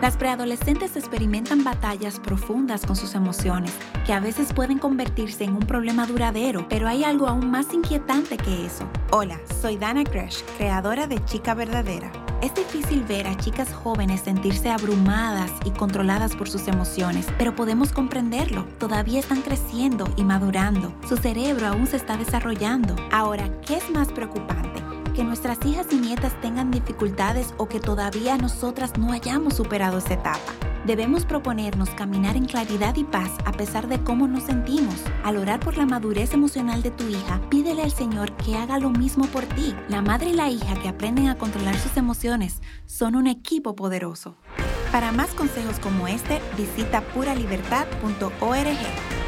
Las preadolescentes experimentan batallas profundas con sus emociones, que a veces pueden convertirse en un problema duradero, pero hay algo aún más inquietante que eso. Hola, soy Dana Crash, creadora de Chica Verdadera. Es difícil ver a chicas jóvenes sentirse abrumadas y controladas por sus emociones, pero podemos comprenderlo. Todavía están creciendo y madurando. Su cerebro aún se está desarrollando. Ahora, ¿qué es más preocupante? Que nuestras hijas y nietas tengan dificultades o que todavía nosotras no hayamos superado esa etapa. Debemos proponernos caminar en claridad y paz a pesar de cómo nos sentimos. Al orar por la madurez emocional de tu hija, pídele al Señor que haga lo mismo por ti. La madre y la hija que aprenden a controlar sus emociones son un equipo poderoso. Para más consejos como este, visita puralibertad.org.